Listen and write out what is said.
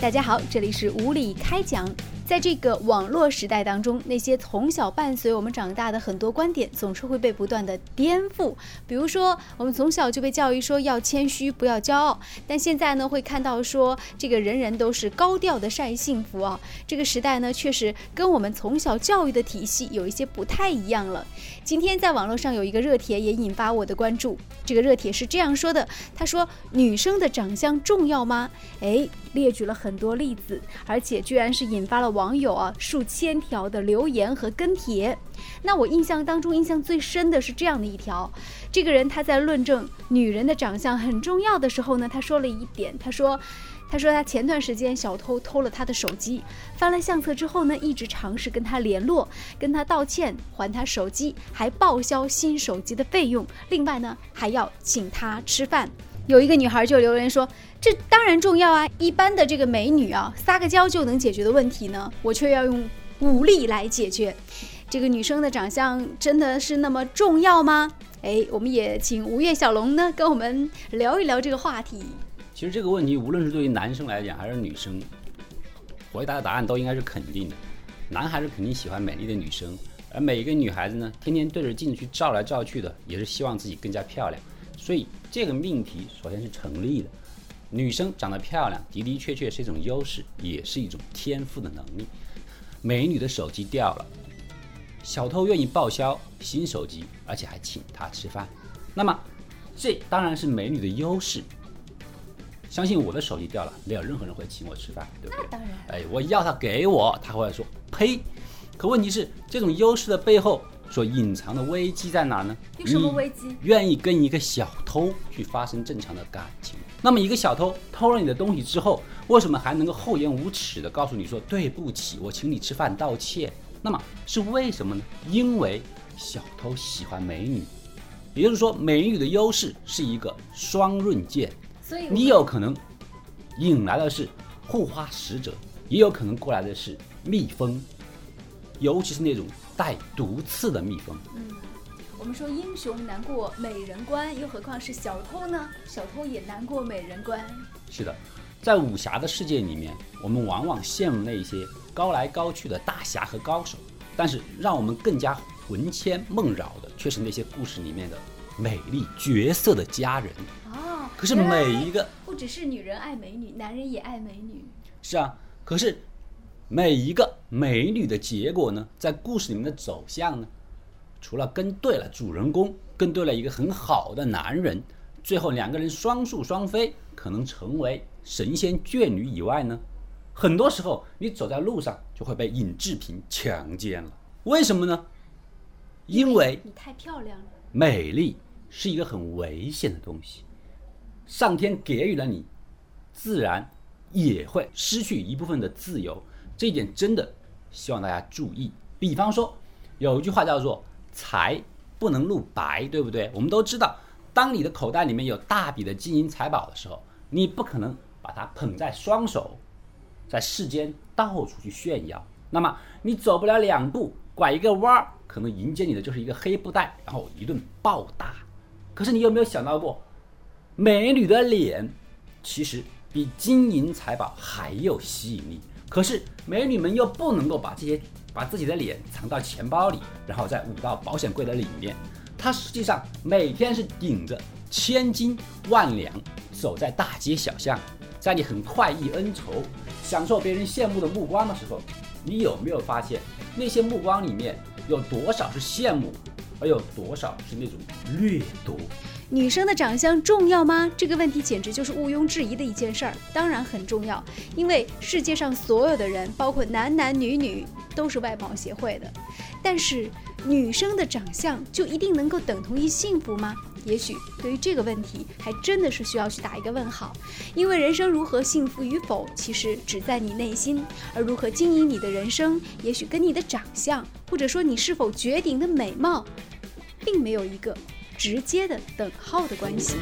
大家好，这里是无理开讲。在这个网络时代当中，那些从小伴随我们长大的很多观点，总是会被不断的颠覆。比如说，我们从小就被教育说要谦虚，不要骄傲，但现在呢，会看到说这个人人都是高调的晒幸福啊。这个时代呢，确实跟我们从小教育的体系有一些不太一样了。今天在网络上有一个热帖也引发我的关注。这个热帖是这样说的：他说，女生的长相重要吗？哎，列举了很多例子，而且居然是引发了。网友啊，数千条的留言和跟帖，那我印象当中印象最深的是这样的一条，这个人他在论证女人的长相很重要的时候呢，他说了一点，他说，他说他前段时间小偷偷了他的手机，翻了相册之后呢，一直尝试跟他联络，跟他道歉，还他手机，还报销新手机的费用，另外呢，还要请他吃饭。有一个女孩就留言说：“这当然重要啊，一般的这个美女啊，撒个娇就能解决的问题呢，我却要用武力来解决。这个女生的长相真的是那么重要吗？”哎，我们也请吴越小龙呢跟我们聊一聊这个话题。其实这个问题，无论是对于男生来讲还是女生，回答的答案都应该是肯定的。男孩子肯定喜欢美丽的女生，而每一个女孩子呢，天天对着镜子去照来照去的，也是希望自己更加漂亮。所以这个命题首先是成立的，女生长得漂亮的的确确是一种优势，也是一种天赋的能力。美女的手机掉了，小偷愿意报销新手机，而且还请她吃饭，那么这当然是美女的优势。相信我的手机掉了，没有任何人会请我吃饭，对不对？那当然。哎，我要他给我，他会说呸。可问题是，这种优势的背后。所隐藏的危机在哪呢？有什么危机？愿意跟一个小偷去发生正常的感情？那么一个小偷偷了你的东西之后，为什么还能够厚颜无耻的告诉你说对不起，我请你吃饭道歉？那么是为什么呢？因为小偷喜欢美女，也就是说，美女的优势是一个双刃剑，所以你有可能引来的是护花使者，也有可能过来的是蜜蜂，尤其是那种。带毒刺的蜜蜂。嗯，我们说英雄难过美人关，又何况是小偷呢？小偷也难过美人关。是的，在武侠的世界里面，我们往往羡慕那些高来高去的大侠和高手，但是让我们更加魂牵梦绕的，却是那些故事里面的美丽角色的佳人。哦，可是每一个不只是女人爱美女，男人也爱美女。是啊，可是。每一个美女的结果呢，在故事里面的走向呢，除了跟对了主人公，跟对了一个很好的男人，最后两个人双宿双飞，可能成为神仙眷侣以外呢，很多时候你走在路上就会被尹志平强奸了。为什么呢？因为你太漂亮了。美丽是一个很危险的东西，上天给予了你，自然也会失去一部分的自由。这一点真的希望大家注意。比方说，有一句话叫做“财不能露白”，对不对？我们都知道，当你的口袋里面有大笔的金银财宝的时候，你不可能把它捧在双手，在世间到处去炫耀。那么你走不了两步，拐一个弯儿，可能迎接你的就是一个黑布袋，然后一顿暴打。可是你有没有想到过，美女的脸其实比金银财宝还有吸引力？可是美女们又不能够把这些把自己的脸藏到钱包里，然后再捂到保险柜的里面。她实际上每天是顶着千斤万两走在大街小巷，在你很快意恩仇、享受别人羡慕的目光的时候，你有没有发现那些目光里面有多少是羡慕，而有多少是那种掠夺？女生的长相重要吗？这个问题简直就是毋庸置疑的一件事儿。当然很重要，因为世界上所有的人，包括男男女女，都是外貌协会的。但是，女生的长相就一定能够等同于幸福吗？也许对于这个问题，还真的是需要去打一个问号。因为人生如何幸福与否，其实只在你内心；而如何经营你的人生，也许跟你的长相，或者说你是否绝顶的美貌，并没有一个。直接的等号的关系。